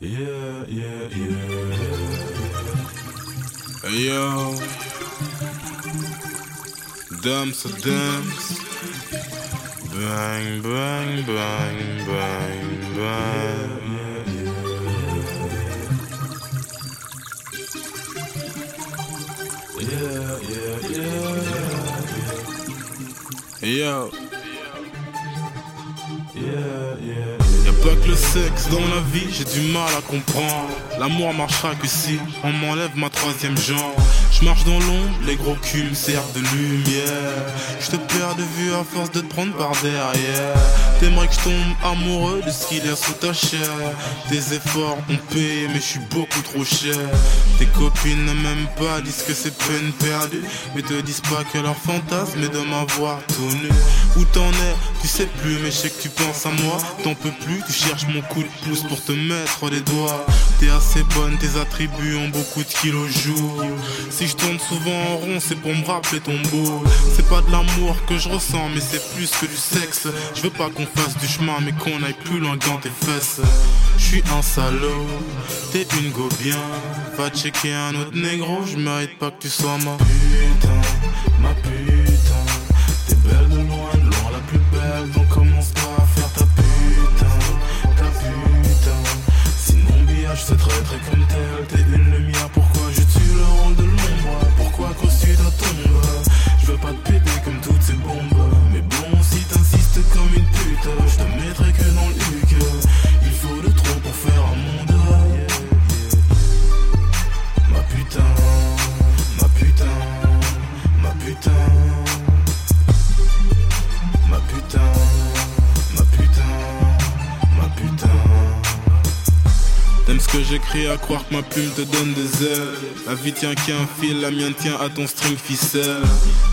Yeah, yeah, yeah. Yo. Dumps, dumps. Bang, bang, bang, bang, bang. Yeah, yeah, yeah, yeah. Yo. Yeah, yeah. Pas que le sexe dans la vie, j'ai du mal à comprendre. L'amour marchera que si on m'enlève ma troisième jambe. Je marche dans l'ombre, les gros culs servent de lumière. Je te perds de vue à force de te prendre par derrière. T'aimerais que je tombe amoureux de ce qu'il y a sous ta chair. Tes efforts ont payé, mais je suis beaucoup trop cher. Tes copines ne m'aiment pas, disent que c'est peine perdue. Mais te disent pas que leur fantasme est de m'avoir tout nu. Où t'en es, tu sais plus, mais je sais que tu penses à moi. T'en peux plus, tu cherches mon coup de pouce pour te mettre les doigts. T'es assez bonne, tes attributs ont beaucoup de kilos jour. Si je tourne souvent en rond, c'est pour me rappeler ton beau. C'est pas de l'amour que je ressens, mais c'est plus que du sexe. Je veux pas qu'on fasse du chemin, mais qu'on aille plus loin dans tes fesses. Je suis un salaud, t'es une go bien. Va checker un autre négro, je mérite pas que tu sois ma putain, ma putain. J'écris à croire que ma plume te donne des ailes. La vie tient qu'à un fil, la mienne tient à ton string ficelle.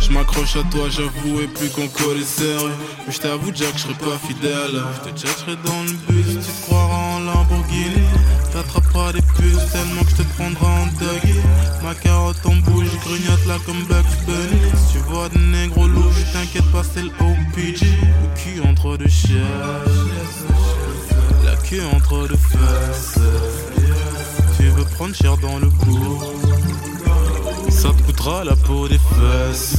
Je m'accroche à toi, j'avoue, et plus qu'on colle serré. Mais je t'avoue, Jack, je serai pas fidèle. Je te chercherai dans le bus, tu croiras en Lamborghini. T'attraperas des puces tellement que je te prendrai en doggy. Ma carotte en bouge, grignote là comme Bugs Bunny. Si tu vois des négros louches, t'inquiète pas, c'est le OPG. Le cul entre deux chaises, queue entre deux fesses. Tu veux prendre cher dans le coup, ça te coûtera la peau des fesses.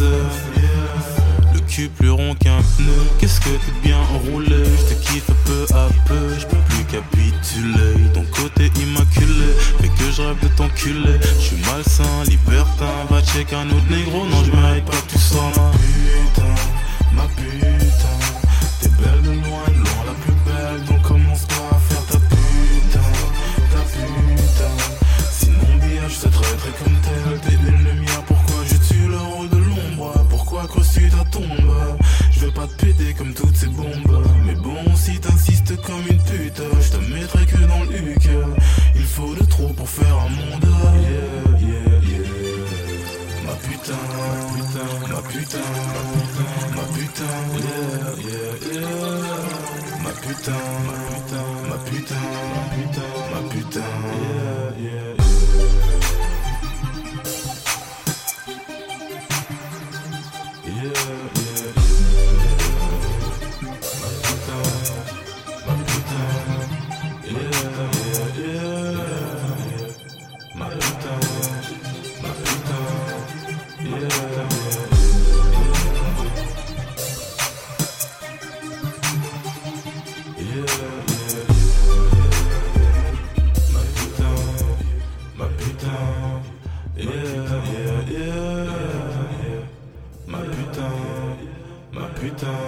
Le cul plus rond qu'un pneu, qu'est-ce que t'es bien enroulé? Je te kiffe peu à peu, je peux plus capituler. Ton côté immaculé fait que je rêve de t'enculer. Je suis malsain, libertin, va check un autre négro. Non, je mérite pas tu sois ma putain, ma putain. Ta tombe Je veux pas te péter comme toutes ces bombes. Mais bon, si t'insistes comme une pute, je te mettrai que dans le huc. Il faut de trop pour faire un monde. Yeah, yeah, yeah. Ma putain, putain, ma putain, ma putain, yeah, yeah, yeah. Ma putain, ma putain, ma putain. time.